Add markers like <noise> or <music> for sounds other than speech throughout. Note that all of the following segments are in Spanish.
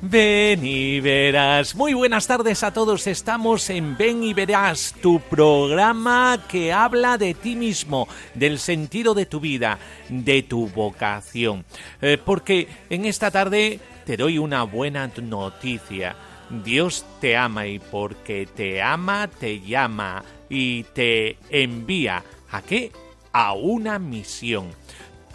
ven y verás. Muy buenas tardes a todos. Estamos en Ven y verás, tu programa que habla de ti mismo, del sentido de tu vida, de tu vocación. Eh, porque en esta tarde te doy una buena noticia. Dios te ama y porque te ama te llama y te envía. ¿A qué? A una misión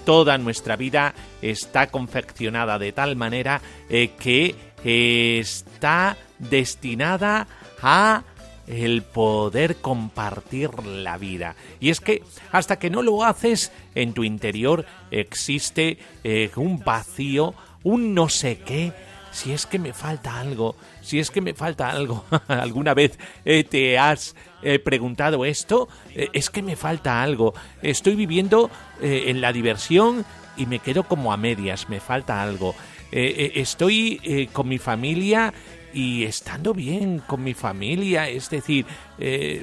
toda nuestra vida está confeccionada de tal manera eh, que está destinada a el poder compartir la vida. Y es que hasta que no lo haces, en tu interior existe eh, un vacío, un no sé qué, si es que me falta algo, si es que me falta algo, <laughs> alguna vez eh, te has eh, preguntado esto, Eh, es que me falta algo, estoy viviendo en la diversión y me quedo como a medias, me falta algo, estoy con mi familia y estando bien con mi familia, es decir,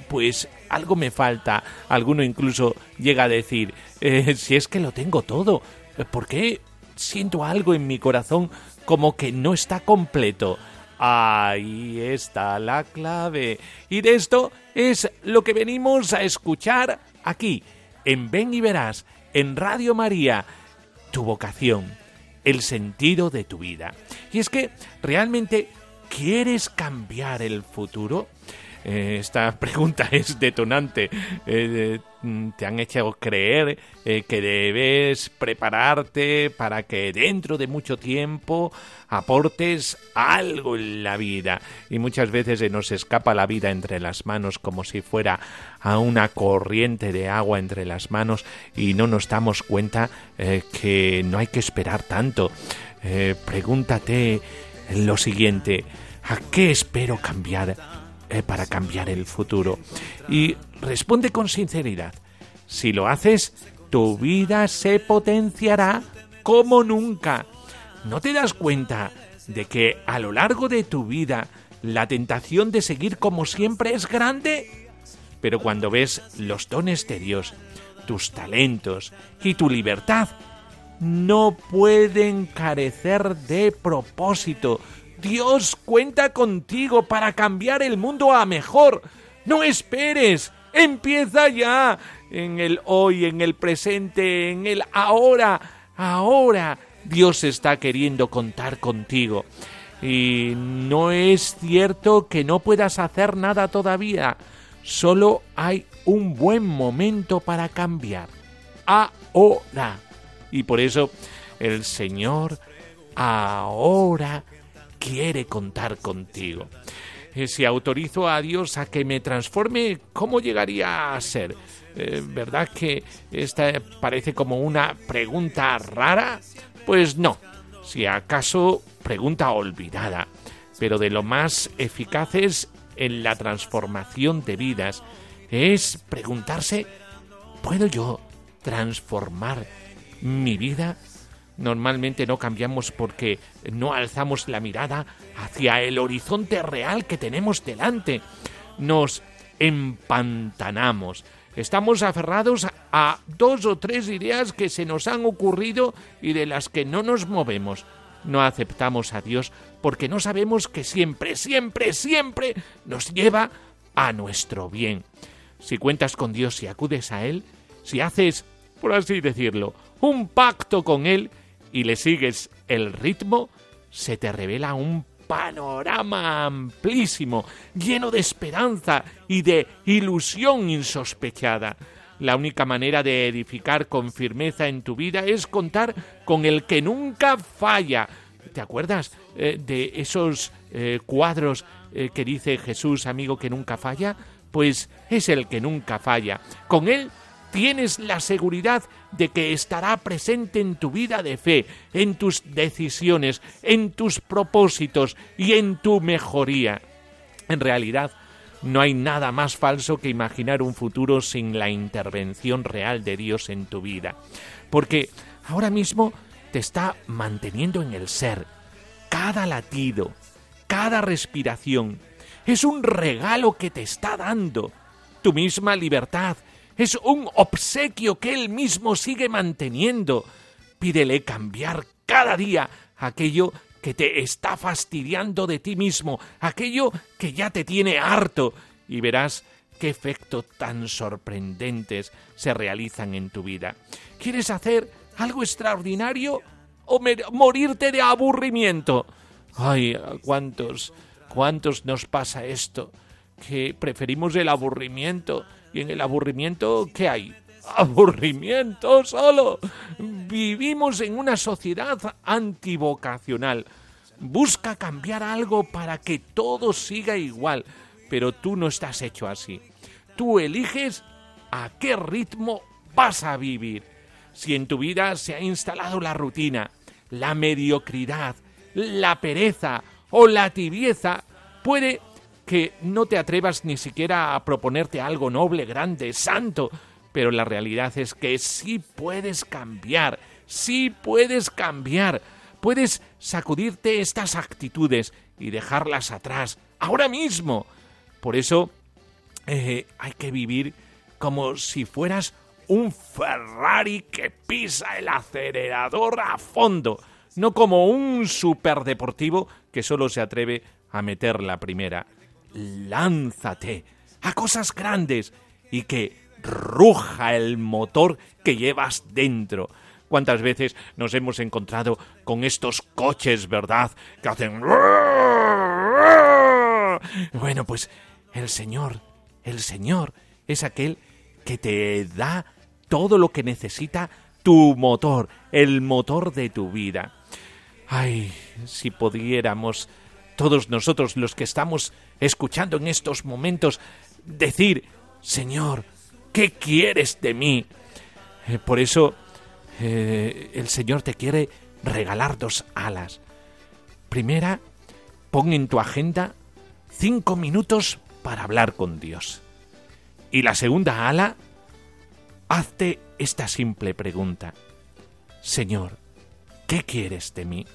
pues algo me falta, alguno incluso llega a decir, si es que lo tengo todo, ¿por qué siento algo en mi corazón como que no está completo. Ahí está la clave. Y de esto es lo que venimos a escuchar aquí, en Ven y Verás, en Radio María, tu vocación, el sentido de tu vida. Y es que realmente quieres cambiar el futuro. Eh, esta <laughs> pregunta es detonante. Eh, mm, te han hecho creer eh, que debes prepararte para que dentro de mucho tiempo aportes algo en la vida. Y muchas veces se nos escapa la vida entre las manos como si fuera a una corriente de agua entre las manos y no nos damos cuenta que no hay que esperar tanto. Pregúntate lo siguiente. ¿A qué espero cambiar eh, para cambiar el futuro? Y responde con sinceridad. Si lo haces, tu vida se potenciará como nunca. ¿No te das cuenta de que a lo largo de tu vida la tentación de seguir como siempre es grande? Pero cuando ves los dones de Dios, tus talentos y tu libertad, no pueden carecer de propósito. Dios cuenta contigo para cambiar el mundo a mejor. No esperes. Empieza ya. En el hoy, en el presente, en el ahora. Ahora Dios está queriendo contar contigo. Y no es cierto que no puedas hacer nada todavía. Solo hay un buen momento para cambiar. Ahora. Y por eso el Señor ahora quiere contar contigo. Eh, Si autorizo a Dios a que me transforme, ¿cómo llegaría a ser? Eh, ¿Verdad que esta parece como una pregunta rara? Pues no. Si acaso pregunta olvidada, pero de lo más eficaces en la transformación de vidas es preguntarse, ¿puedo yo transformar mi vida? Normalmente no cambiamos porque no alzamos la mirada hacia el horizonte real que tenemos delante. Nos empantanamos. Estamos aferrados a dos o tres ideas que se nos han ocurrido y de las que no nos movemos. No aceptamos a Dios porque no sabemos que siempre, siempre, siempre nos lleva a nuestro bien. Si cuentas con Dios y acudes a Él, si haces, por así decirlo, un pacto con Él y le sigues el ritmo, se te revela un panorama amplísimo, lleno de esperanza y de ilusión insospechada. La única manera de edificar con firmeza en tu vida es contar con el que nunca falla. ¿Te acuerdas eh, de esos eh, cuadros eh, que dice Jesús, amigo que nunca falla? Pues es el que nunca falla. Con él tienes la seguridad de que estará presente en tu vida de fe, en tus decisiones, en tus propósitos y en tu mejoría. En realidad, no hay nada más falso que imaginar un futuro sin la intervención real de Dios en tu vida, porque ahora mismo te está manteniendo en el ser. Cada latido, cada respiración, es un regalo que te está dando. Tu misma libertad es un obsequio que Él mismo sigue manteniendo. Pídele cambiar cada día aquello que te está fastidiando de ti mismo, aquello que ya te tiene harto, y verás qué efectos tan sorprendentes se realizan en tu vida. ¿Quieres hacer algo extraordinario o morirte de aburrimiento? Ay, ¿cuántos, cuántos nos pasa esto? Que preferimos el aburrimiento. Y en el aburrimiento, ¿qué hay? aburrimiento solo. Vivimos en una sociedad antivocacional. Busca cambiar algo para que todo siga igual, pero tú no estás hecho así. Tú eliges a qué ritmo vas a vivir. Si en tu vida se ha instalado la rutina, la mediocridad, la pereza o la tibieza, puede que no te atrevas ni siquiera a proponerte algo noble, grande, santo, pero la realidad es que sí puedes cambiar, sí puedes cambiar. Puedes sacudirte estas actitudes y dejarlas atrás, ahora mismo. Por eso eh, hay que vivir como si fueras un Ferrari que pisa el acelerador a fondo, no como un superdeportivo que solo se atreve a meter la primera. Lánzate a cosas grandes y que ruja el motor que llevas dentro. ¿Cuántas veces nos hemos encontrado con estos coches, verdad? Que hacen... Bueno, pues el Señor, el Señor es aquel que te da todo lo que necesita tu motor, el motor de tu vida. Ay, si pudiéramos todos nosotros los que estamos escuchando en estos momentos decir, Señor, ¿Qué quieres de mí? Eh, por eso eh, el Señor te quiere regalar dos alas. Primera, pon en tu agenda cinco minutos para hablar con Dios. Y la segunda ala, hazte esta simple pregunta. Señor, ¿qué quieres de mí?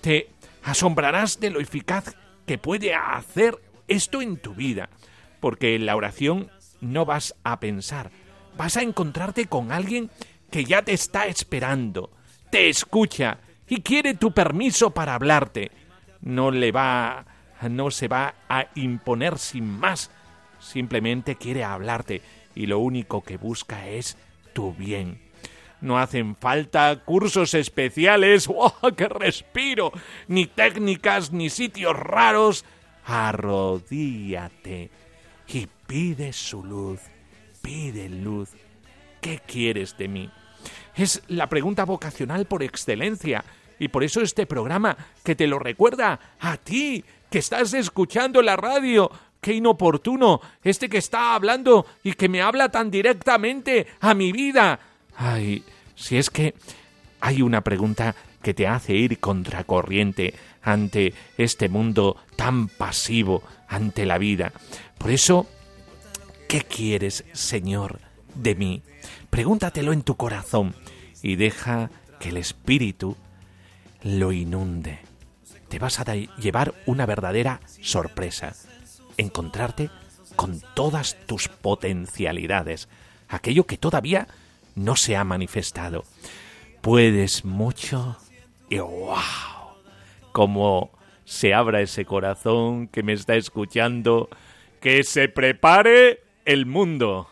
Te asombrarás de lo eficaz que puede hacer esto en tu vida, porque la oración no vas a pensar, vas a encontrarte con alguien que ya te está esperando, te escucha y quiere tu permiso para hablarte. No le va, no se va a imponer sin más, simplemente quiere hablarte y lo único que busca es tu bien. No hacen falta cursos especiales, <laughs> ¡oh, qué respiro! Ni técnicas, ni sitios raros. Arrodíate y pide su luz, pide luz. ¿Qué quieres de mí? Es la pregunta vocacional por excelencia y por eso este programa que te lo recuerda a ti, que estás escuchando la radio. Qué inoportuno, este que está hablando y que me habla tan directamente a mi vida. Ay, si es que hay una pregunta que te hace ir contracorriente ante este mundo tan pasivo, ante la vida. Por eso, ¿qué quieres, Señor, de mí? Pregúntatelo en tu corazón y deja que el Espíritu lo inunde. Te vas a llevar una verdadera sorpresa, encontrarte con todas tus potencialidades, aquello que todavía no se ha manifestado. Puedes mucho y wow, como se abra ese corazón que me está escuchando que se prepare el mundo.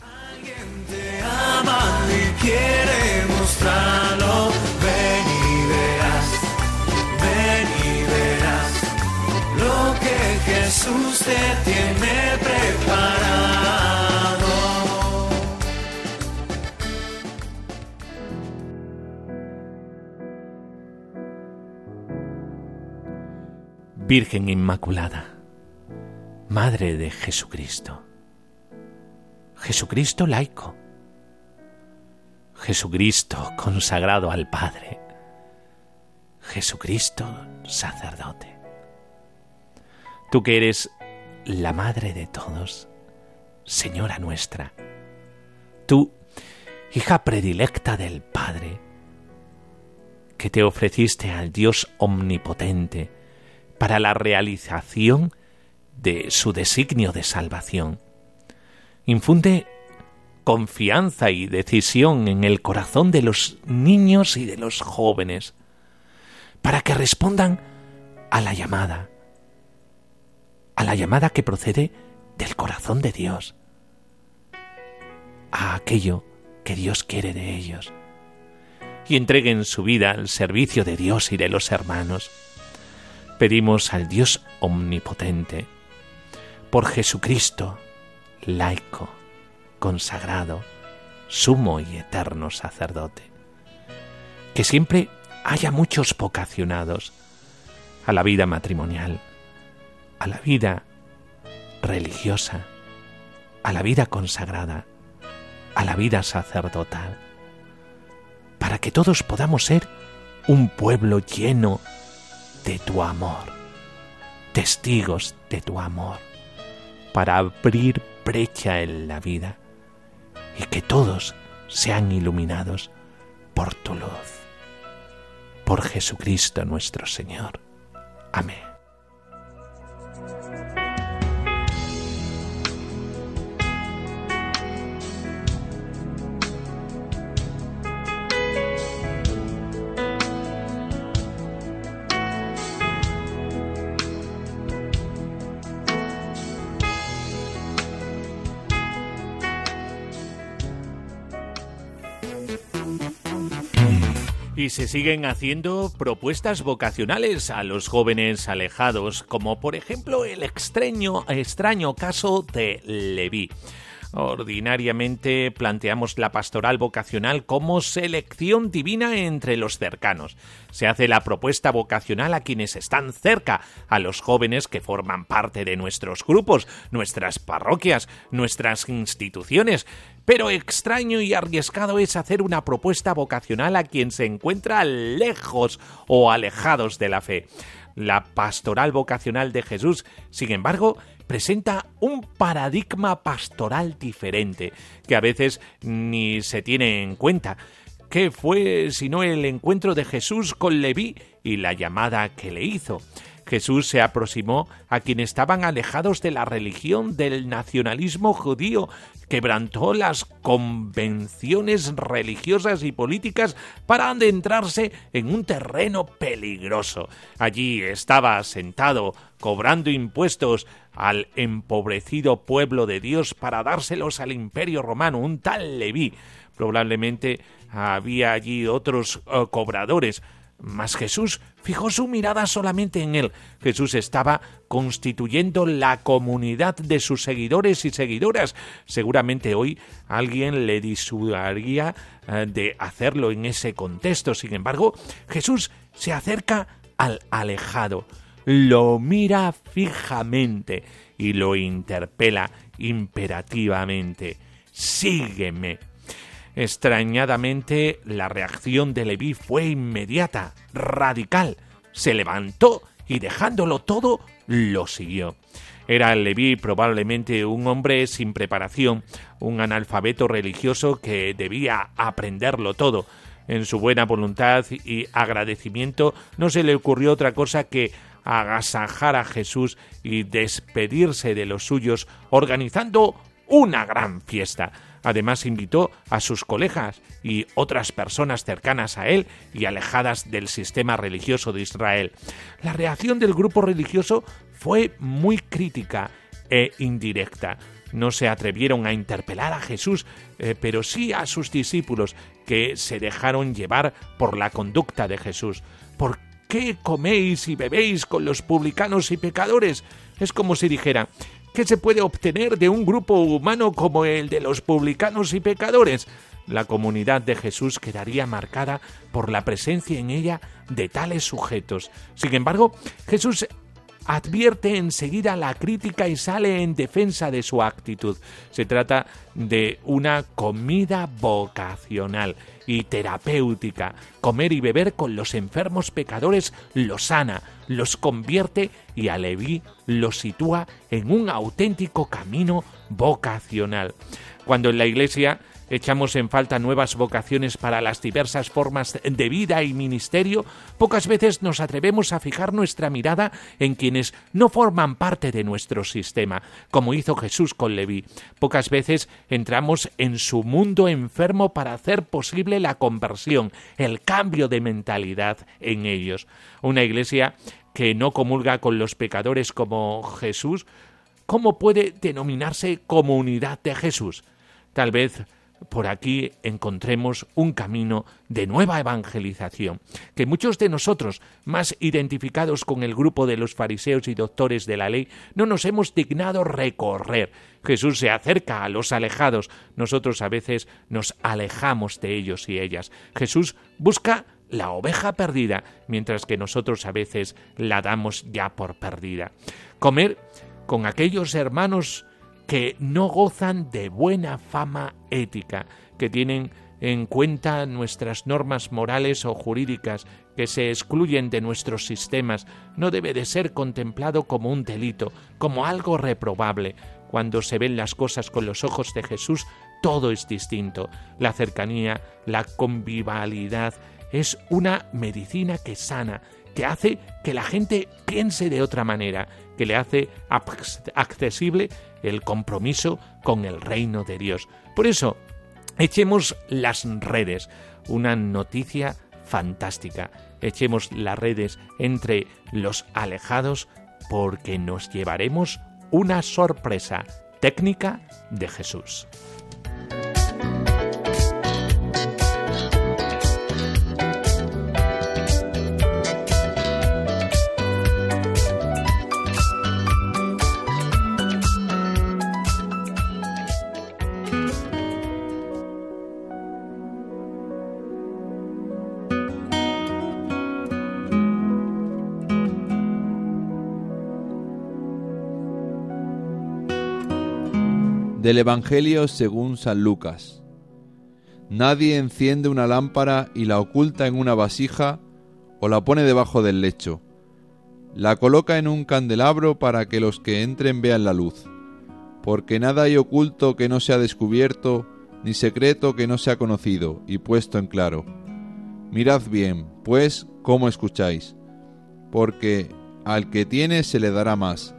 Alguien te ama y quiere mostrarlo. Ven y verás, ven y verás. Jesús te tiene preparado. Virgen Inmaculada, Madre de Jesucristo, Jesucristo laico, Jesucristo consagrado al Padre, Jesucristo sacerdote. Tú que eres la Madre de todos, Señora nuestra, tú, hija predilecta del Padre, que te ofreciste al Dios omnipotente, para la realización de su designio de salvación. Infunde confianza y decisión en el corazón de los niños y de los jóvenes, para que respondan a la llamada, a la llamada que procede del corazón de Dios, a aquello que Dios quiere de ellos, y entreguen su vida al servicio de Dios y de los hermanos pedimos al Dios omnipotente, por Jesucristo, laico, consagrado, sumo y eterno sacerdote, que siempre haya muchos vocacionados a la vida matrimonial, a la vida religiosa, a la vida consagrada, a la vida sacerdotal, para que todos podamos ser un pueblo lleno de tu amor, testigos de tu amor, para abrir brecha en la vida y que todos sean iluminados por tu luz. Por Jesucristo nuestro Señor. Amén. Y se siguen haciendo propuestas vocacionales a los jóvenes alejados, como por ejemplo el extraño, extraño caso de Leví. Ordinariamente planteamos la pastoral vocacional como selección divina entre los cercanos. Se hace la propuesta vocacional a quienes están cerca, a los jóvenes que forman parte de nuestros grupos, nuestras parroquias, nuestras instituciones pero extraño y arriesgado es hacer una propuesta vocacional a quien se encuentra lejos o alejados de la fe. La pastoral vocacional de Jesús, sin embargo, presenta un paradigma pastoral diferente, que a veces ni se tiene en cuenta. ¿Qué fue sino el encuentro de Jesús con Leví y la llamada que le hizo? Jesús se aproximó a quienes estaban alejados de la religión del nacionalismo judío, quebrantó las convenciones religiosas y políticas para adentrarse en un terreno peligroso. Allí estaba sentado, cobrando impuestos al empobrecido pueblo de Dios para dárselos al imperio romano, un tal Leví. Probablemente había allí otros eh, cobradores, mas Jesús fijó su mirada solamente en él. Jesús estaba constituyendo la comunidad de sus seguidores y seguidoras. Seguramente hoy alguien le disuadiría eh, de hacerlo en ese contexto. Sin embargo, Jesús se acerca al alejado, lo mira fijamente y lo interpela imperativamente. Sígueme. Extrañadamente, la reacción de Leví fue inmediata, radical. Se levantó y dejándolo todo, lo siguió. Era Leví probablemente un hombre sin preparación, un analfabeto religioso que debía aprenderlo todo. En su buena voluntad y agradecimiento no se le ocurrió otra cosa que agasajar a Jesús y despedirse de los suyos organizando una gran fiesta. Además invitó a sus colegas y otras personas cercanas a él y alejadas del sistema religioso de Israel. La reacción del grupo religioso fue muy crítica e indirecta. No se atrevieron a interpelar a Jesús, eh, pero sí a sus discípulos, que se dejaron llevar por la conducta de Jesús. ¿Por qué coméis y bebéis con los publicanos y pecadores? Es como si dijera, ¿qué se puede obtener de un grupo humano como el de los publicanos y pecadores? La comunidad de Jesús quedaría marcada por la presencia en ella de tales sujetos. Sin embargo, Jesús advierte enseguida la crítica y sale en defensa de su actitud. Se trata de una comida vocacional y terapéutica. Comer y beber con los enfermos pecadores los sana, los convierte y a Leví los sitúa en un auténtico camino vocacional. Cuando en la Iglesia echamos en falta nuevas vocaciones para las diversas formas de vida y ministerio, pocas veces nos atrevemos a fijar nuestra mirada en quienes no forman parte de nuestro sistema, como hizo Jesús con Leví. Pocas veces entramos en su mundo enfermo para hacer posible la conversión, el cambio de mentalidad en ellos. Una iglesia que no comulga con los pecadores como Jesús, ¿cómo puede denominarse comunidad de Jesús? Tal vez por aquí encontremos un camino de nueva evangelización, que muchos de nosotros, más identificados con el grupo de los fariseos y doctores de la ley, no nos hemos dignado recorrer. Jesús se acerca a los alejados, nosotros a veces nos alejamos de ellos y ellas. Jesús busca la oveja perdida, mientras que nosotros a veces la damos ya por perdida. Comer con aquellos hermanos que no gozan de buena fama ética, que tienen en cuenta nuestras normas morales o jurídicas, que se excluyen de nuestros sistemas, no debe de ser contemplado como un delito, como algo reprobable. Cuando se ven las cosas con los ojos de Jesús, todo es distinto. La cercanía, la convivalidad, es una medicina que sana, que hace que la gente piense de otra manera, que le hace accesible el compromiso con el reino de Dios. Por eso, echemos las redes, una noticia fantástica. Echemos las redes entre los alejados porque nos llevaremos una sorpresa técnica de Jesús. Del Evangelio según San Lucas. Nadie enciende una lámpara y la oculta en una vasija o la pone debajo del lecho. La coloca en un candelabro para que los que entren vean la luz. Porque nada hay oculto que no sea descubierto, ni secreto que no sea conocido y puesto en claro. Mirad bien, pues, cómo escucháis. Porque al que tiene se le dará más,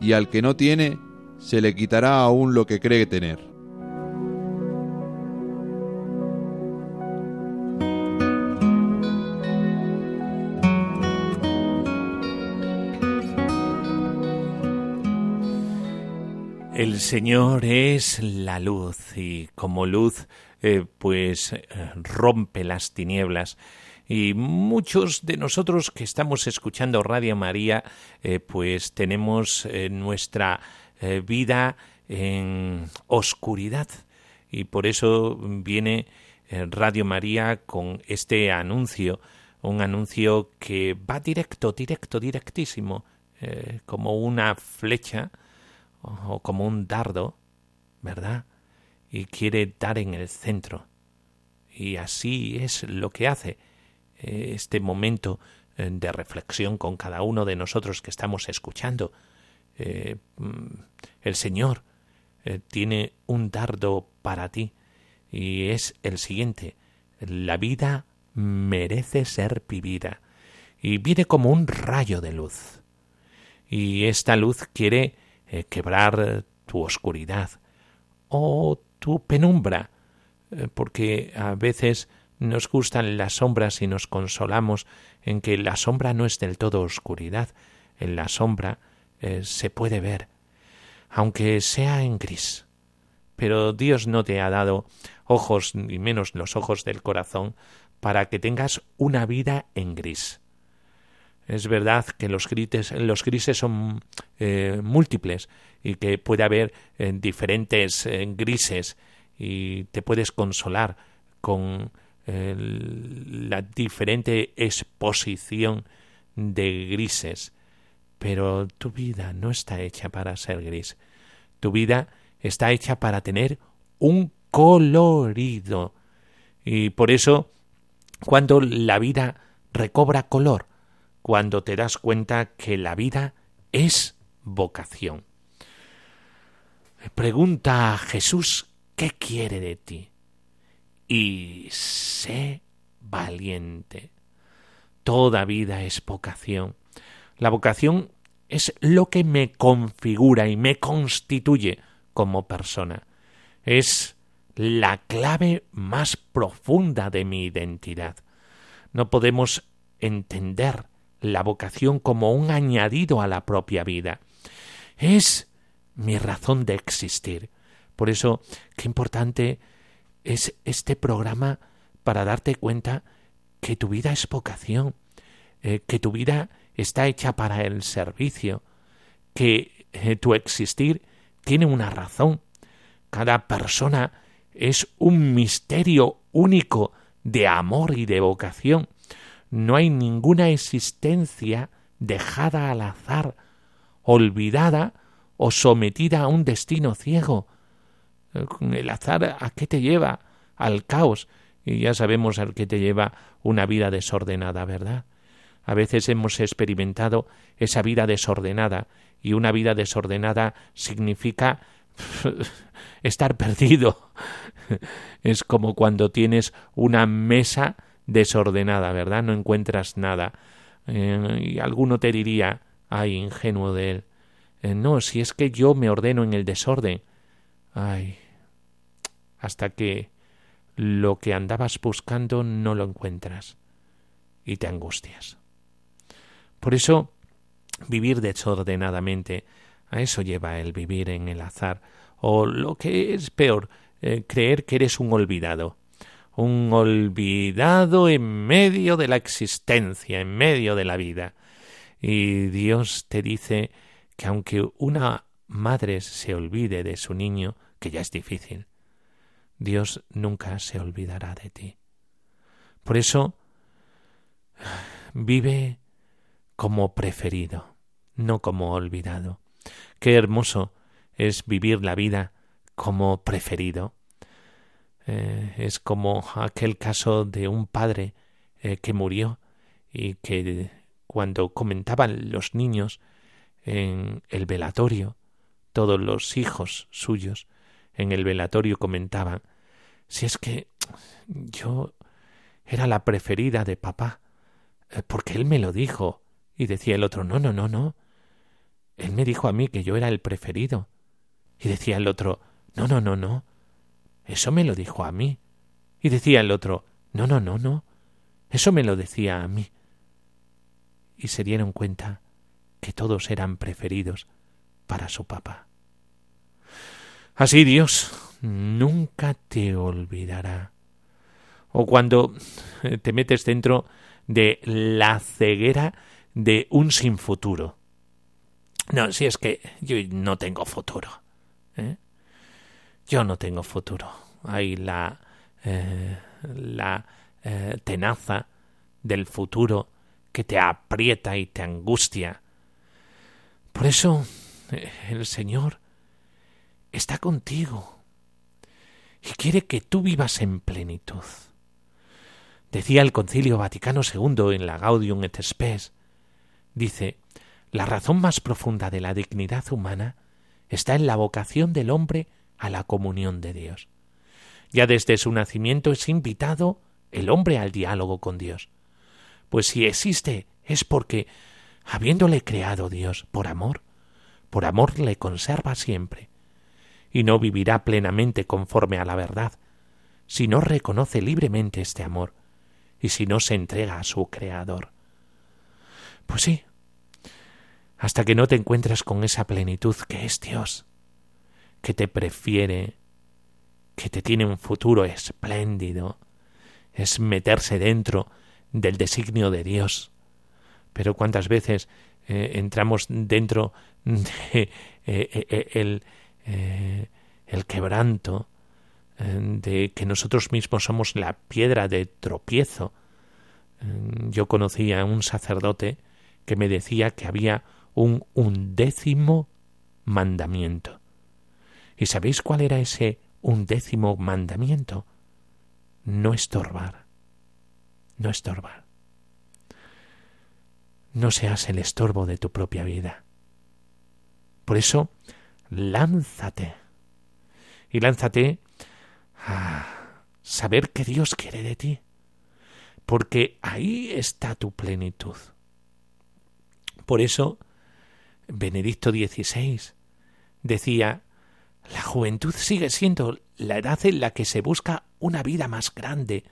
y al que no tiene se le quitará aún lo que cree tener. El Señor es la luz y como luz eh, pues eh, rompe las tinieblas y muchos de nosotros que estamos escuchando Radio María eh, pues tenemos nuestra eh, vida en oscuridad. Y por eso viene eh, Radio María con este anuncio, un anuncio que va directo, directo, directísimo, eh, como una flecha o como un dardo, ¿verdad? Y quiere dar en el centro. Y así es lo que hace este momento de reflexión con cada uno de nosotros que estamos escuchando eh, mm, el Señor eh, tiene un dardo para ti y es el siguiente. La vida merece ser vivida y viene como un rayo de luz. Y esta luz quiere eh, quebrar tu oscuridad o tu penumbra, porque a veces nos gustan las sombras y nos consolamos en que la sombra no es del todo oscuridad. En la sombra eh, se puede ver, aunque sea en gris. Pero Dios no te ha dado ojos, ni menos los ojos del corazón, para que tengas una vida en gris. Es verdad que los grises, los grises son eh, múltiples y que puede haber eh, diferentes grises y te puedes consolar con la diferente exposición de grises. Pero tu vida no está hecha para ser gris. Tu vida está hecha para tener un colorido. Y por eso, cuando la vida recobra color, cuando te das cuenta que la vida es vocación. Pregunta a Jesús qué quiere de ti y sé valiente. Toda vida es vocación. La vocación es lo que me configura y me constituye como persona. Es la clave más profunda de mi identidad. No podemos entender la vocación como un añadido a la propia vida. Es mi razón de existir. Por eso, qué importante es este programa para darte cuenta que tu vida es vocación, eh, que tu vida está hecha para el servicio, que eh, tu existir tiene una razón. Cada persona es un misterio único de amor y de vocación no hay ninguna existencia dejada al azar, olvidada o sometida a un destino ciego. El azar a qué te lleva? Al caos. Y ya sabemos al que te lleva una vida desordenada, ¿verdad? A veces hemos experimentado esa vida desordenada y una vida desordenada significa <laughs> estar perdido. <laughs> Es como cuando tienes una mesa desordenada, ¿verdad? No encuentras nada. Eh, y alguno te diría, ay, ingenuo de él, eh, no, si es que yo me ordeno en el desorden. Ay, hasta que lo que andabas buscando no lo encuentras y te angustias. Por eso, vivir desordenadamente, a eso lleva el vivir en el azar, o lo que es peor, eh, creer que eres un olvidado un olvidado en medio de la existencia, en medio de la vida. Y Dios te dice que aunque una madre se olvide de su niño, que ya es difícil, Dios nunca se olvidará de ti. Por eso, vive como preferido, no como olvidado. Qué hermoso es vivir la vida como preferido, eh, es como aquel caso de un padre eh, que murió y que cuando comentaban los niños en el velatorio, todos los hijos suyos en el velatorio comentaban si es que yo era la preferida de papá, eh, porque él me lo dijo. Y decía el otro, no, no, no, no. Él me dijo a mí que yo era el preferido. Y decía el otro, no, no, no, no. Eso me lo dijo a mí. Y decía el otro, no, no, no, no. Eso me lo decía a mí. Y se dieron cuenta que todos eran preferidos para su papá. Así Dios nunca te olvidará. O cuando te metes dentro de la ceguera de un sin futuro. No, si es que yo no tengo futuro. ¿eh? yo no tengo futuro. Hay la, eh, la eh, tenaza del futuro que te aprieta y te angustia. Por eso el Señor está contigo y quiere que tú vivas en plenitud. Decía el Concilio Vaticano II en la Gaudium et Spes, dice, la razón más profunda de la dignidad humana está en la vocación del hombre a la comunión de Dios. Ya desde su nacimiento es invitado el hombre al diálogo con Dios. Pues si existe es porque, habiéndole creado Dios por amor, por amor le conserva siempre, y no vivirá plenamente conforme a la verdad, si no reconoce libremente este amor, y si no se entrega a su Creador. Pues sí, hasta que no te encuentras con esa plenitud que es Dios, que te prefiere, que te tiene un futuro espléndido, es meterse dentro del designio de Dios pero cuántas veces eh, entramos dentro de <laughs> eh, el, el quebranto, de que nosotros mismos somos la piedra de tropiezo. Yo conocí a un sacerdote que me decía que había un undécimo mandamiento. ¿Y sabéis cuál era ese undécimo mandamiento? No estorbar. No estorbar. No seas el estorbo de tu propia vida. Por eso, lánzate. Y lánzate a saber que Dios quiere de ti. Porque ahí está tu plenitud. Por eso, Benedicto XVI decía, la juventud sigue siendo la edad en la que se busca una vida más grande.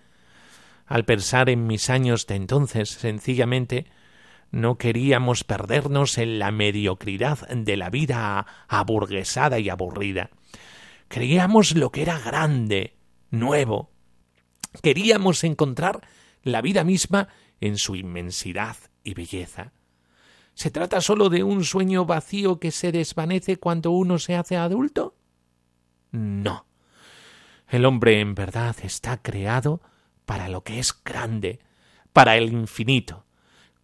Al pensar en mis años de entonces, sencillamente, no queríamos perdernos en la mediocridad de la vida aburguesada y aburrida. Creíamos lo que era grande, nuevo. Queríamos encontrar la vida misma en su inmensidad y belleza. ¿Se trata sólo de un sueño vacío que se desvanece cuando uno se hace adulto? No. El hombre en verdad está creado para lo que es grande, para el infinito.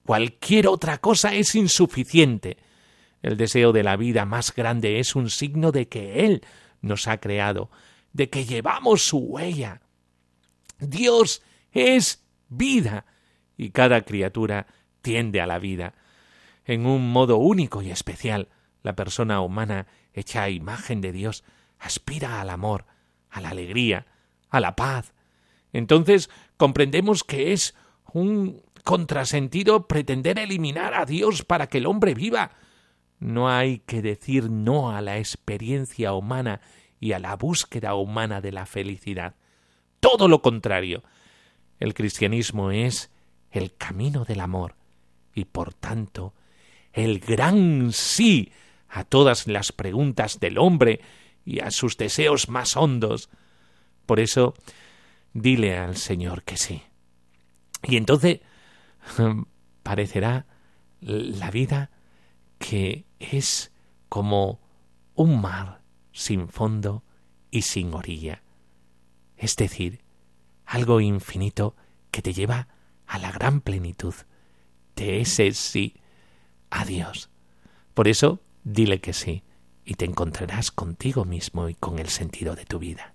Cualquier otra cosa es insuficiente. El deseo de la vida más grande es un signo de que Él nos ha creado, de que llevamos su huella. Dios es vida y cada criatura tiende a la vida en un modo único y especial. La persona humana, hecha a imagen de Dios, aspira al amor, a la alegría, a la paz. Entonces comprendemos que es un contrasentido pretender eliminar a Dios para que el hombre viva. No hay que decir no a la experiencia humana y a la búsqueda humana de la felicidad. Todo lo contrario. El cristianismo es el camino del amor y por tanto el gran sí a todas las preguntas del hombre y a sus deseos más hondos. Por eso, dile al Señor que sí. Y entonces <laughs> parecerá la vida que es como un mar sin fondo y sin orilla. Es decir, algo infinito que te lleva a la gran plenitud de ese sí a Dios. Por eso, dile que sí, y te encontrarás contigo mismo y con el sentido de tu vida.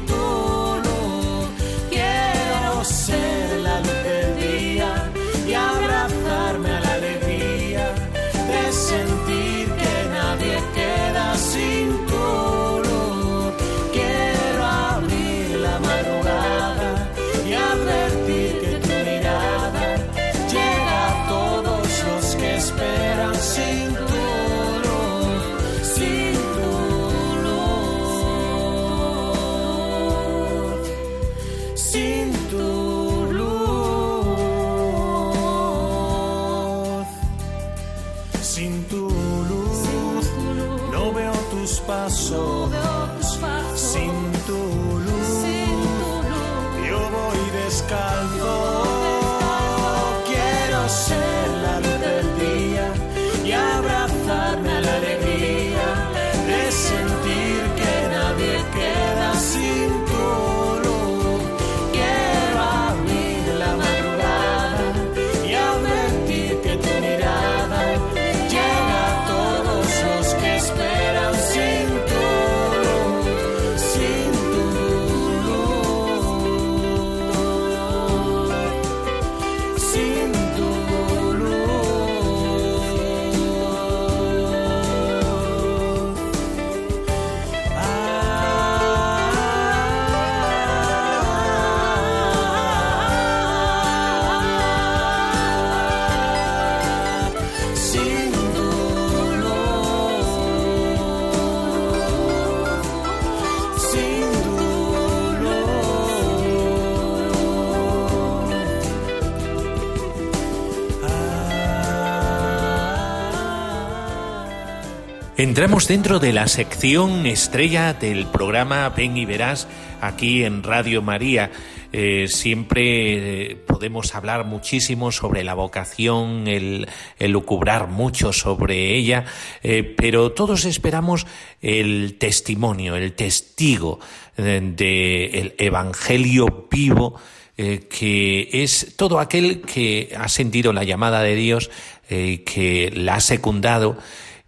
Entramos dentro de la sección estrella del programa Ven y Verás aquí en Radio María. Eh, siempre eh, podemos hablar muchísimo sobre la vocación, el, lucubrar mucho sobre ella, eh, pero todos esperamos el testimonio, el testigo del Evangelio vivo que es todo aquel que ha sentido la llamada de Dios, que la ha secundado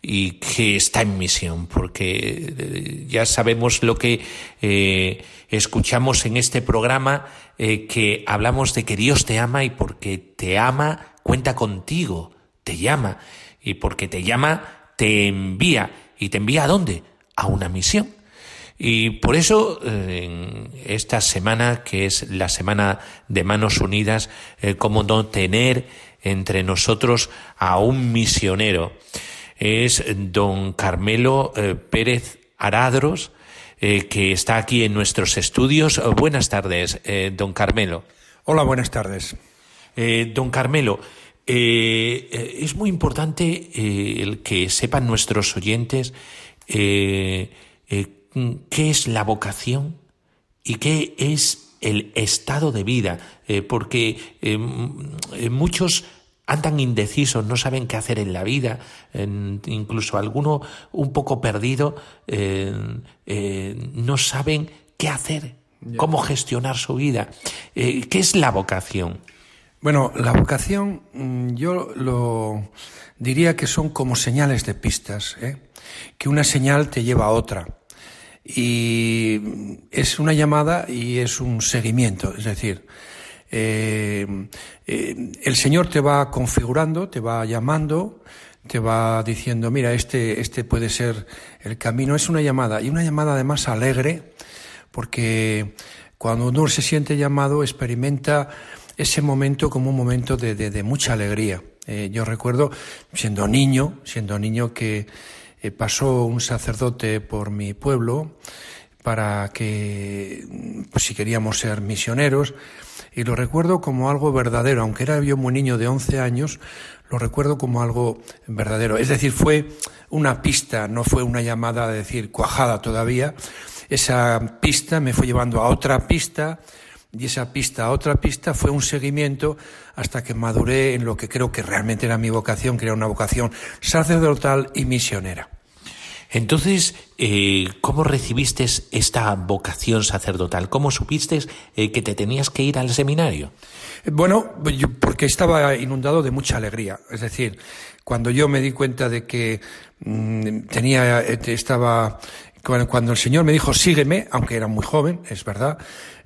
y que está en misión, porque eh, ya sabemos lo que eh, escuchamos en este programa, eh, que hablamos de que Dios te ama y porque te ama cuenta contigo, te llama y porque te llama te envía y te envía a dónde? A una misión. Y por eso, eh, en esta semana, que es la semana de Manos Unidas, eh, cómo no tener entre nosotros a un misionero. Es don Carmelo eh, Pérez Aradros, eh, que está aquí en nuestros estudios. Eh, Buenas tardes, eh, don Carmelo. Hola, buenas tardes. Don Carmelo, es muy importante el que sepan nuestros oyentes qué es la vocación y qué es el estado de vida, porque muchos andan indecisos, no saben qué hacer en la vida, en- incluso alguno un poco perdido, eh, eh, no saben qué hacer, cómo gestionar su vida. Eh, ¿Qué es la vocación? Bueno, la vocación mm, yo lo diría que son como señales de pistas, ¿eh? que una señal te lleva a otra. Y es una llamada y es un seguimiento, es decir, eh, eh, el Señor te va configurando, te va llamando, te va diciendo, mira, este, este puede ser el camino. Es una llamada y una llamada además alegre, porque cuando uno se siente llamado experimenta ese momento como un momento de, mucha alegría. Eh, yo recuerdo siendo niño, siendo niño que pasó un sacerdote por mi pueblo para que, pues si queríamos ser misioneros, y lo recuerdo como algo verdadero, aunque era yo muy niño de 11 años, lo recuerdo como algo verdadero. Es decir, fue una pista, no fue una llamada de decir cuajada todavía. Esa pista me fue llevando a otra pista y esa pista a otra pista fue un seguimiento hasta que maduré en lo que creo que realmente era mi vocación, que era una vocación sacerdotal y misionera. Entonces, eh, ¿cómo recibiste esta vocación sacerdotal? ¿Cómo supiste eh, que te tenías que ir al seminario? Bueno, porque estaba inundado de mucha alegría. Es decir, cuando yo me di cuenta de que mm, tenía, eh, estaba, cuando el Señor me dijo sígueme, aunque era muy joven, es verdad,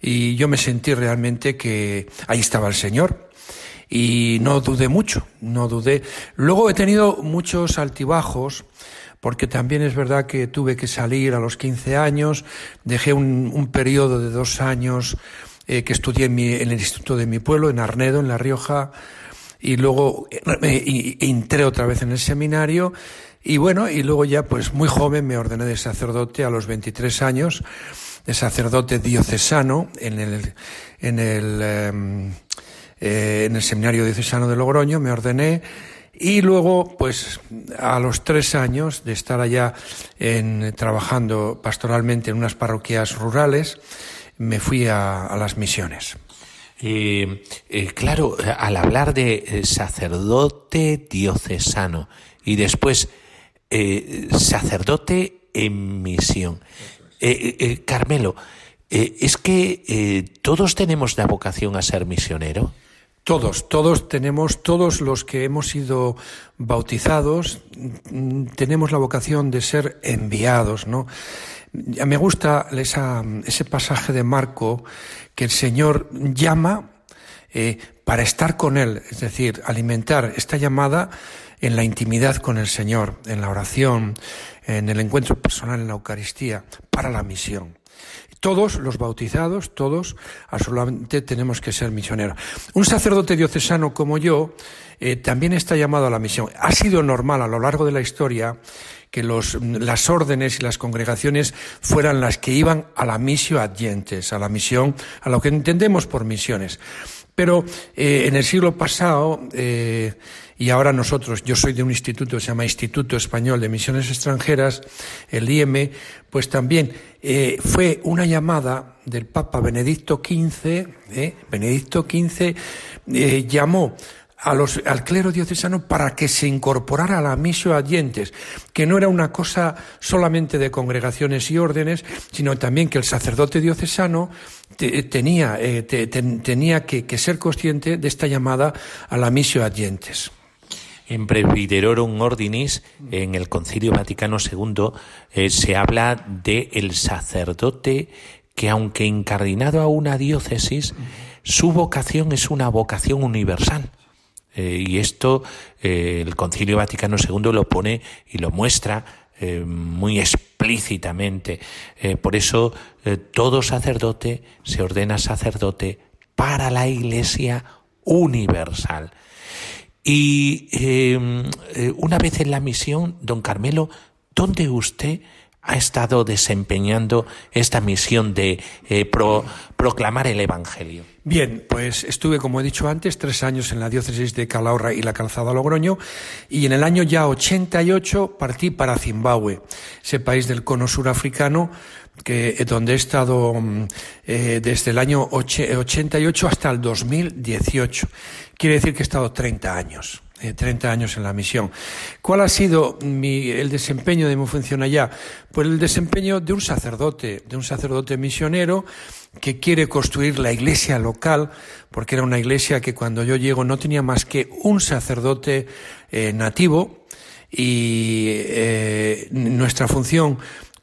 y yo me sentí realmente que ahí estaba el Señor. Y no dudé mucho, no dudé. Luego he tenido muchos altibajos, porque también es verdad que tuve que salir a los 15 años, dejé un, periodo de dos años eh, que estudié en, el instituto de mi pueblo, en Arnedo, en La Rioja, y luego eh, entré otra vez en el seminario, y bueno, y luego ya pues muy joven me ordené de sacerdote a los 23 años, de sacerdote diocesano en el, en el, em, eh, en el seminario diocesano de Logroño, me ordené Y luego, pues, a los tres años de estar allá en, trabajando pastoralmente en unas parroquias rurales, me fui a, a las misiones. Eh, claro, al hablar de eh, sacerdote diocesano y después eh, sacerdote en misión. Eh, Carmelo, ¿es que todos tenemos la vocación a ser misionero? Todos, todos tenemos, todos los que hemos sido bautizados, tenemos la vocación de ser enviados, ¿no? Me gusta esa- ese pasaje de Marco que el Señor llama eh, para estar con Él, es decir, alimentar esta llamada en la intimidad con el Señor, en la oración, en el encuentro personal en la Eucaristía, para la misión. Todos los bautizados, todos, absolutamente tenemos que ser misioneros. Un sacerdote diocesano como yo eh, también está llamado a la misión. Ha sido normal a lo largo de la historia que los, las órdenes y las congregaciones fueran las que iban a la misión adyentes, a la misión, a lo que entendemos por misiones. Pero eh, en el siglo pasado, eh, y ahora nosotros, yo soy de un instituto que se llama Instituto Español de Misiones Extranjeras, el IEM, pues también eh, fue una llamada del Papa Benedicto XV, eh, Benedicto XV eh, llamó a los, al clero diocesano para que se incorporara a la misión adyentes, que no era una cosa solamente de congregaciones y órdenes, sino también que el sacerdote diocesano te- tenía, eh, te- ten- tenía que, que ser consciente de esta llamada a la misión adyentes. En Presbyterorum Ordinis, en el Concilio Vaticano II, eh, se habla de el sacerdote que, aunque incardinado a una diócesis, su vocación es una vocación universal. Eh, y esto eh, el Concilio Vaticano II lo pone y lo muestra muy explícitamente. Por eso todo sacerdote se ordena sacerdote para la Iglesia universal. Y eh, eh, una vez en la misión, don Carmelo, ¿dónde usted ha estado desempeñando esta misión de eh, pro- proclamar el Evangelio? Bien, pues estuve, como he dicho antes, tres años en la diócesis de Calahorra y la Calzada Logroño, y en el año ya 88 partí para Zimbabue, ese país del cono surafricano, que, eh, donde he estado mm, eh, desde el año oche- 88 hasta el 2018. Quiere decir que he estado 30 años. eh, 30 años en la misión. ¿Cuál ha sido mi- el desempeño de mi función allá? Pues el desempeño de un sacerdote, de un sacerdote misionero que quiere construir la iglesia local, porque era una iglesia que cuando yo llego no tenía más que un sacerdote eh, nativo y eh, nuestra función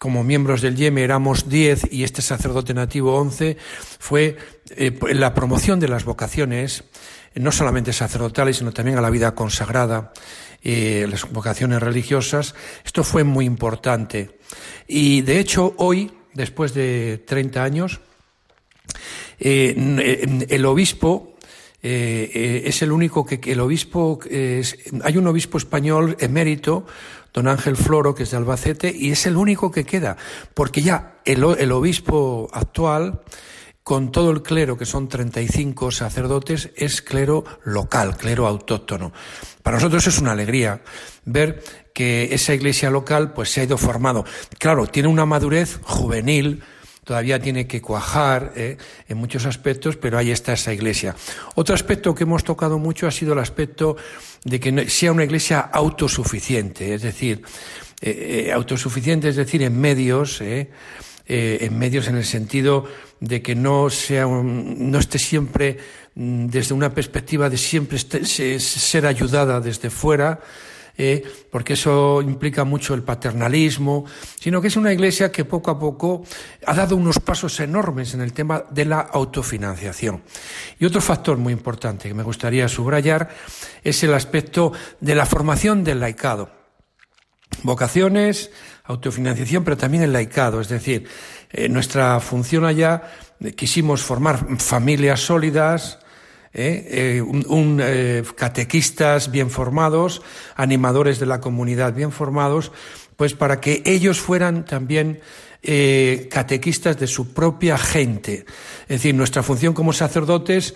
como miembros del YEME éramos 10 y este sacerdote nativo 11, fue eh, la promoción de las vocaciones, no solamente sacerdotales, sino también a la vida consagrada, eh, las vocaciones religiosas. Esto fue muy importante. Y de hecho, hoy, después de 30 años, eh, el obispo es el único que, el obispo hay un obispo español emérito don Ángel Floro que es de Albacete y es el único que queda porque ya el, el obispo actual con todo el clero, que son 35 sacerdotes, es clero local, clero autóctono. Para nosotros es una alegría ver que esa iglesia local pues se ha ido formando. Claro, tiene una madurez juvenil, todavía tiene que cuajar eh, en muchos aspectos, pero ahí está esa iglesia. Otro aspecto que hemos tocado mucho ha sido el aspecto de que sea una iglesia autosuficiente, es decir, eh, eh, autosuficiente, es decir, en medios, eh, eh, en medios en el sentido de que no sea un- no esté siempre mm, desde una perspectiva de siempre este- se- ser ayudada desde fuera, eh, porque eso implica mucho el paternalismo, sino que es una iglesia que poco a poco ha dado unos pasos enormes en el tema de la autofinanciación. Y otro factor muy importante que me gustaría subrayar es el aspecto de la formación del laicado. Vocaciones, autofinanciación, pero también el laicado. Es decir, eh, nuestra función allá eh, quisimos formar familias sólidas, eh, eh, un, un, eh, catequistas bien formados, animadores de la comunidad bien formados, pues para que ellos fueran también eh, catequistas de su propia gente. Es decir, nuestra función como sacerdotes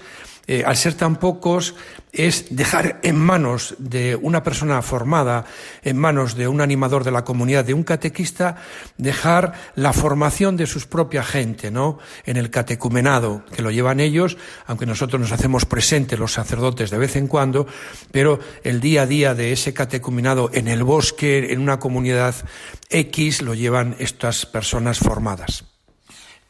eh, al ser tan pocos, es dejar en manos de una persona formada, en manos de un animador de la comunidad, de un catequista, dejar la formación de sus propia gente, ¿no? En el catecumenado, que lo llevan ellos, aunque nosotros nos hacemos presentes los sacerdotes de vez en cuando, pero el día a día de ese catecumenado en el bosque, en una comunidad X, lo llevan estas personas formadas.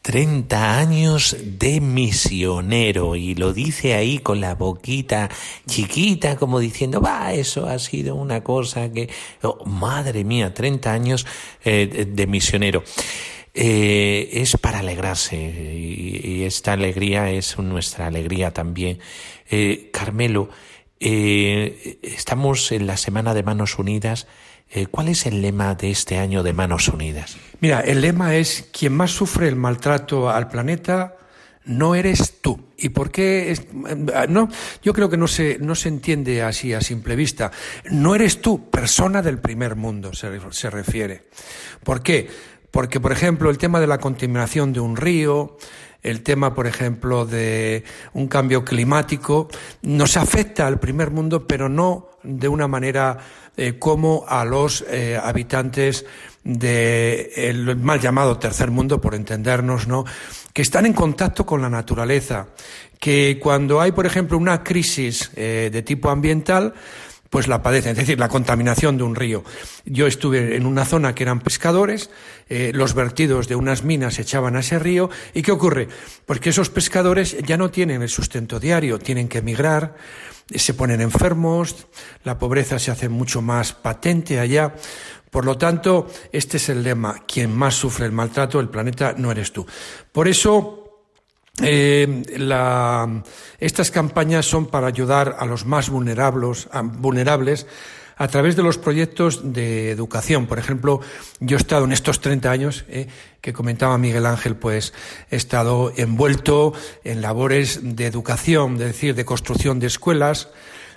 30 años de misionero y lo dice ahí con la boquita chiquita como diciendo, va, eso ha sido una cosa que, oh, madre mía, 30 años eh, de misionero. Eh, es para alegrarse y, esta alegría es nuestra alegría también. Eh, Carmelo, estamos en la Semana de Manos Unidas eh, ¿Cuál es el lema de este año de Manos Unidas? Mira, el lema es quien más sufre el maltrato al planeta no eres tú. ¿Y por qué? Eh, no, yo creo que no se, no se entiende así a simple vista. No eres tú, persona del primer mundo, se, se refiere. ¿Por qué? Porque, por ejemplo, el tema de la contaminación de un río, el tema, por ejemplo, de un cambio climático, nos afecta al primer mundo, pero no de una manera eh, como a los eh, habitantes del mal llamado tercer mundo, por entendernos, ¿no? que están en contacto con la naturaleza, que cuando hay, por ejemplo, una crisis eh, de tipo ambiental, pues la padecen, es decir, la contaminación de un río. Yo estuve en una zona que eran pescadores, los vertidos de unas minas se echaban a ese río, ¿y qué ocurre? Pues que esos pescadores ya no tienen el sustento diario, tienen que emigrar, se ponen enfermos, la pobreza se hace mucho más patente allá. Por lo tanto, este es el lema, quien más sufre el maltrato del planeta no eres tú. Por eso, eh, estas campañas son para ayudar a los más vulnerables, vulnerables a través de los proyectos de educación. Por ejemplo, yo he estado en estos 30 años eh, que comentaba Miguel Ángel, pues he estado envuelto en labores de educación, es decir, de construcción de escuelas,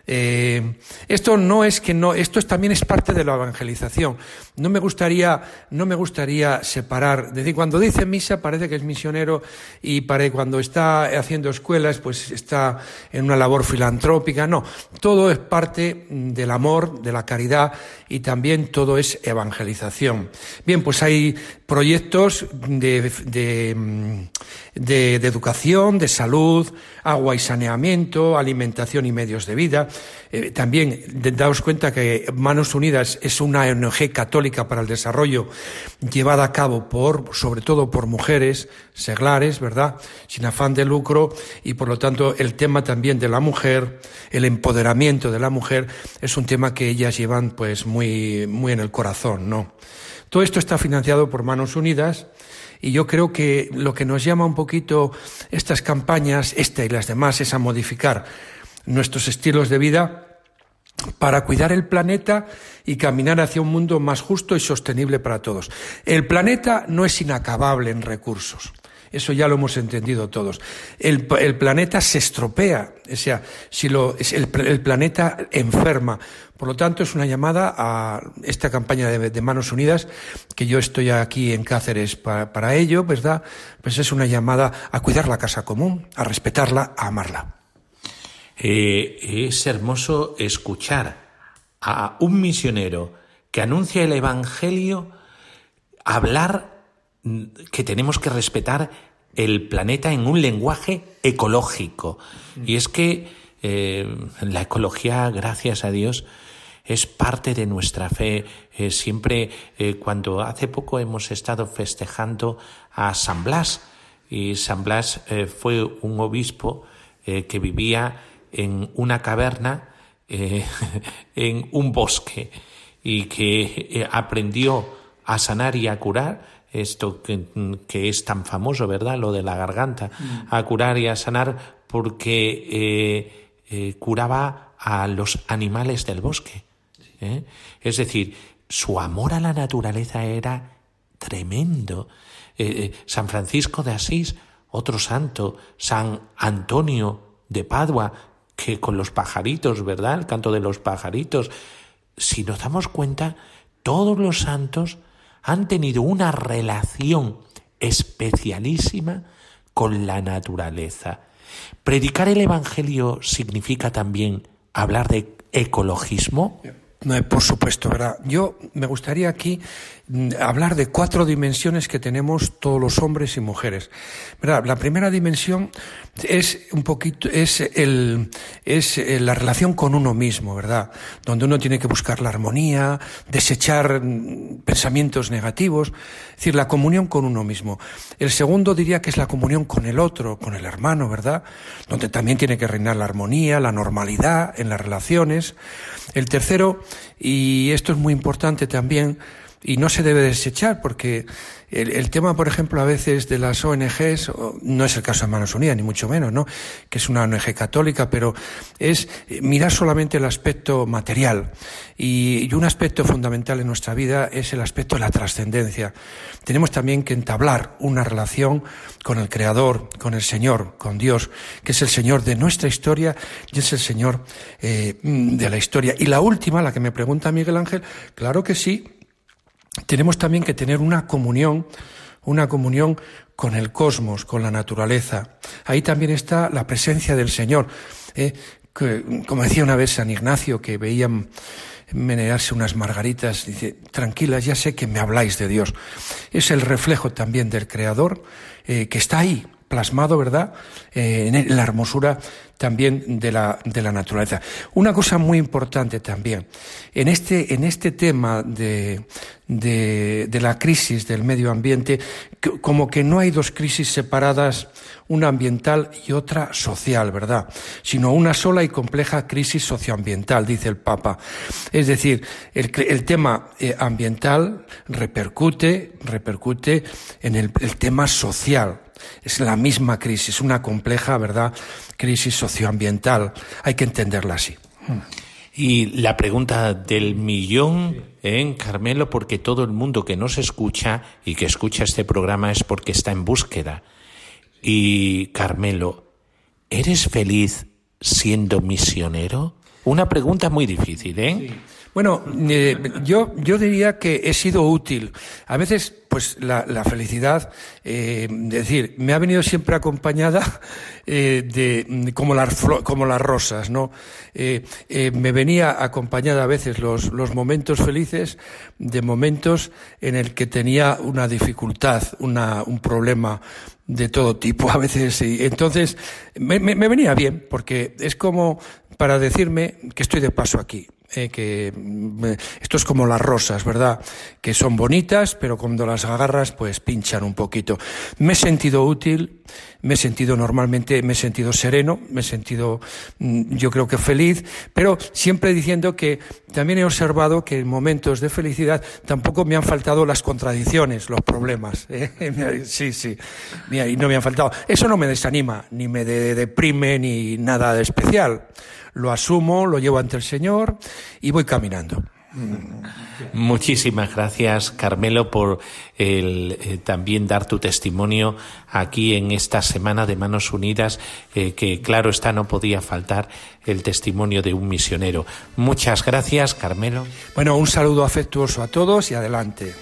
eh, esto no es que no, esto es, también es parte de la evangelización. No me gustaría, no me gustaría separar, es decir, cuando dice misa parece que es misionero y para, cuando está haciendo escuelas pues está en una labor filantrópica. No, todo es parte del amor, de la caridad y también todo es evangelización. Bien, pues hay proyectos de, de, educación, de salud, agua y saneamiento, alimentación y medios de vida. Eh, también daos cuenta que Manos Unidas es una ONG católica para el desarrollo llevada a cabo por, sobre todo por mujeres, seglares, ¿verdad? Sin afán de lucro y por lo tanto el tema también de la mujer, el empoderamiento de la mujer es un tema que ellas llevan pues muy, muy en el corazón, ¿no? Todo esto está financiado por Manos Unidas y yo creo que lo que nos llama un poquito estas campañas, esta y las demás, es a modificar nuestros estilos de vida para cuidar el planeta y caminar hacia un mundo más justo y sostenible para todos. El planeta no es inacabable en recursos. Eso ya lo hemos entendido todos. El, planeta se estropea, o sea, si lo, el, planeta enferma. Por lo tanto, es una llamada a esta campaña de, Manos Unidas, que yo estoy aquí en Cáceres para, ello, ¿verdad? Pues es una llamada a cuidar la casa común, a respetarla, a amarla. Eh, es hermoso escuchar a un misionero que anuncia el Evangelio hablar que tenemos que respetar el planeta en un lenguaje ecológico. Mm. Y es que eh, la ecología, gracias a Dios, es parte de nuestra fe. Eh, siempre, eh, cuando hace poco hemos estado festejando a San Blas, y San Blas fue un obispo que vivía en una caverna, <laughs> en un bosque, y que aprendió a sanar y a curar esto que, es tan famoso, ¿verdad? Lo de la garganta, mm. a curar y a sanar porque eh, eh, curaba a los animales del bosque. ¿eh? Es decir, su amor a la naturaleza era tremendo. San Francisco de Asís, otro santo, San Antonio de Padua, que con los pajaritos, ¿verdad? El canto de los pajaritos. Si nos damos cuenta, todos los santos han tenido una relación especialísima con la naturaleza. ¿Predicar el Evangelio significa también hablar de ecologismo? Por supuesto, ¿verdad? Yo me gustaría aquí hablar de cuatro dimensiones que tenemos todos los hombres y mujeres. La primera dimensión es un poquito, es el, es eh, la relación con uno mismo, ¿verdad? Donde uno tiene que buscar la armonía, desechar mm, pensamientos negativos, es decir, la comunión con uno mismo. El segundo diría que es la comunión con el otro, con el hermano, ¿verdad? Donde también tiene que reinar la armonía, la normalidad en las relaciones. El tercero, y esto es muy importante también, y no se debe desechar porque el, tema, por ejemplo, a veces de las ONGs, no es el caso de Manos Unidas, ni mucho menos, ¿no? Que es una ONG católica, pero es mirar solamente el aspecto material. Y, y un aspecto fundamental en nuestra vida es el aspecto de la trascendencia. Tenemos también que entablar una relación con el Creador, con el Señor, con Dios, que es el Señor de nuestra historia y es el Señor eh, de la historia. Y la última, la que me pregunta Miguel Ángel, claro que sí, tenemos también que tener una comunión, una comunión con el cosmos, con la naturaleza. Ahí también está la presencia del Señor. Eh, como decía una vez San Ignacio, que veían menearse unas margaritas, dice, tranquilas, ya sé que me habláis de Dios. Es el reflejo también del Creador, eh, que está ahí, plasmado, ¿verdad?, eh, en la hermosura también de la, de la naturaleza. Una cosa muy importante también, en este, en este tema de, de, la crisis del medio ambiente, como que no hay dos crisis separadas, una ambiental y otra social, ¿verdad? Sino una sola y compleja crisis socioambiental, dice el Papa. Es decir, el, el tema eh, ambiental repercute, repercute en el, el tema social. Es la misma crisis, una compleja, ¿verdad?, crisis socioambiental. Hay que entenderla así. Y la pregunta del millón, ¿eh, Carmelo, porque todo el mundo que nos escucha y que escucha este programa es porque está en búsqueda. Y Carmelo, ¿eres feliz siendo misionero? Una pregunta muy difícil, ¿eh? Sí. Bueno, eh, yo, yo diría que he sido útil. A veces, pues la, la felicidad, eh, decir, me ha venido siempre acompañada <laughs> eh, de como las como las rosas, ¿no? Eh, eh, me venía acompañada a veces los, los momentos felices de momentos en el que tenía una dificultad, una, un problema de todo tipo <laughs> a veces. Y entonces me, me, me venía bien porque es como para decirme que estoy de paso aquí eh, que eh, esto es como las rosas, ¿verdad? Que son bonitas, pero cuando las agarras, pues pinchan un poquito. Me he sentido útil, me he sentido normalmente, me he sentido sereno, me he sentido, mm, yo creo que feliz, pero siempre diciendo que también he observado que en momentos de felicidad tampoco me han faltado las contradicciones, los problemas. <laughs> ¿eh? Sí, sí, no me han faltado. Eso no me desanima, ni me de deprime, ni nada de especial lo asumo, lo llevo ante el Señor y voy caminando. Muchísimas gracias, Carmelo, por el, eh, también dar tu testimonio aquí en esta semana de Manos Unidas, eh, que claro está, no podía faltar el testimonio de un misionero. Muchas gracias, Carmelo. Bueno, un saludo afectuoso a todos y adelante.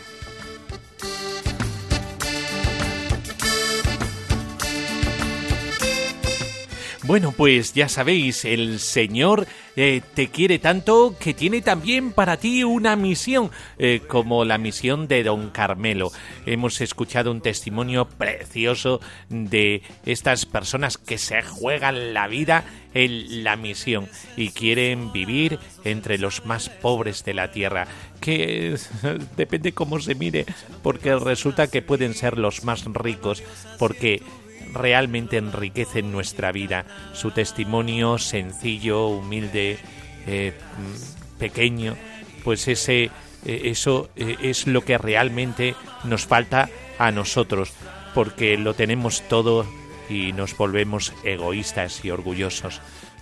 Bueno, pues ya sabéis, el Señor eh, te quiere tanto que tiene también para ti una misión, eh, como la misión de Don Carmelo. Hemos escuchado un testimonio precioso de estas personas que se juegan la vida en la misión y quieren vivir entre los más pobres de la tierra, que <laughs> depende cómo se mire, porque resulta que pueden ser los más ricos, porque realmente enriquecen nuestra vida. Su testimonio sencillo, humilde, eh, pequeño, pues ese, eh, eso eh, es lo que realmente nos falta a nosotros, porque lo tenemos todo y nos volvemos egoístas y orgullosos.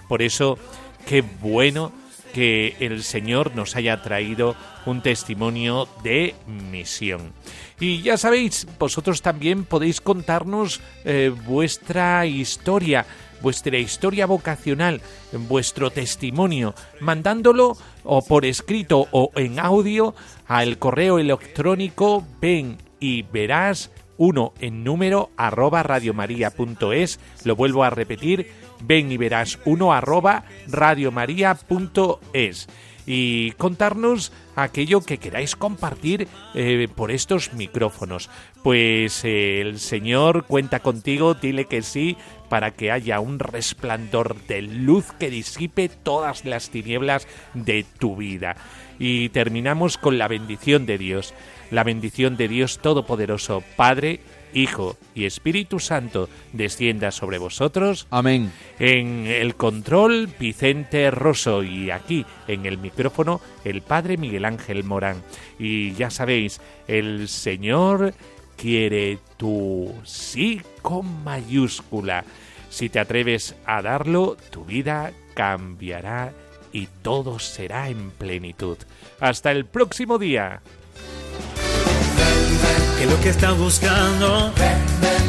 Por eso, qué bueno que el Señor nos haya traído un testimonio de misión. Y ya sabéis, vosotros también podéis contarnos eh, vuestra historia, vuestra historia vocacional, vuestro testimonio, mandándolo o por escrito o en audio al correo electrónico ven y verás 1 en número arroba radiomaria.es. Lo vuelvo a repetir, ven y verás 1 arroba radiomaria.es y contarnos aquello que queráis compartir eh, por estos micrófonos. Pues el Señor cuenta contigo, dile que sí, para que haya un resplandor de luz que disipe todas las tinieblas de tu vida. Y terminamos con la bendición de Dios, la bendición de Dios Todopoderoso, Padre, Hijo y Espíritu Santo descienda sobre vosotros. Amén. En el control, Vicente Rosso y aquí en el micrófono, el Padre Miguel Ángel Morán. Y ya sabéis, el Señor quiere tu sí con mayúscula. Si te atreves a darlo, tu vida cambiará y todo será en plenitud. Hasta el próximo día. Que lo que estás buscando,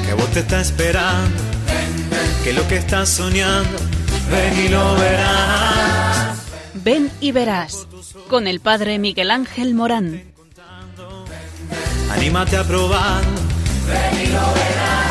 que vos te está esperando, que lo que estás soñando, ven y lo verás. Ven y verás con el Padre Miguel Ángel Morán. Anímate a probar, ven y lo verás.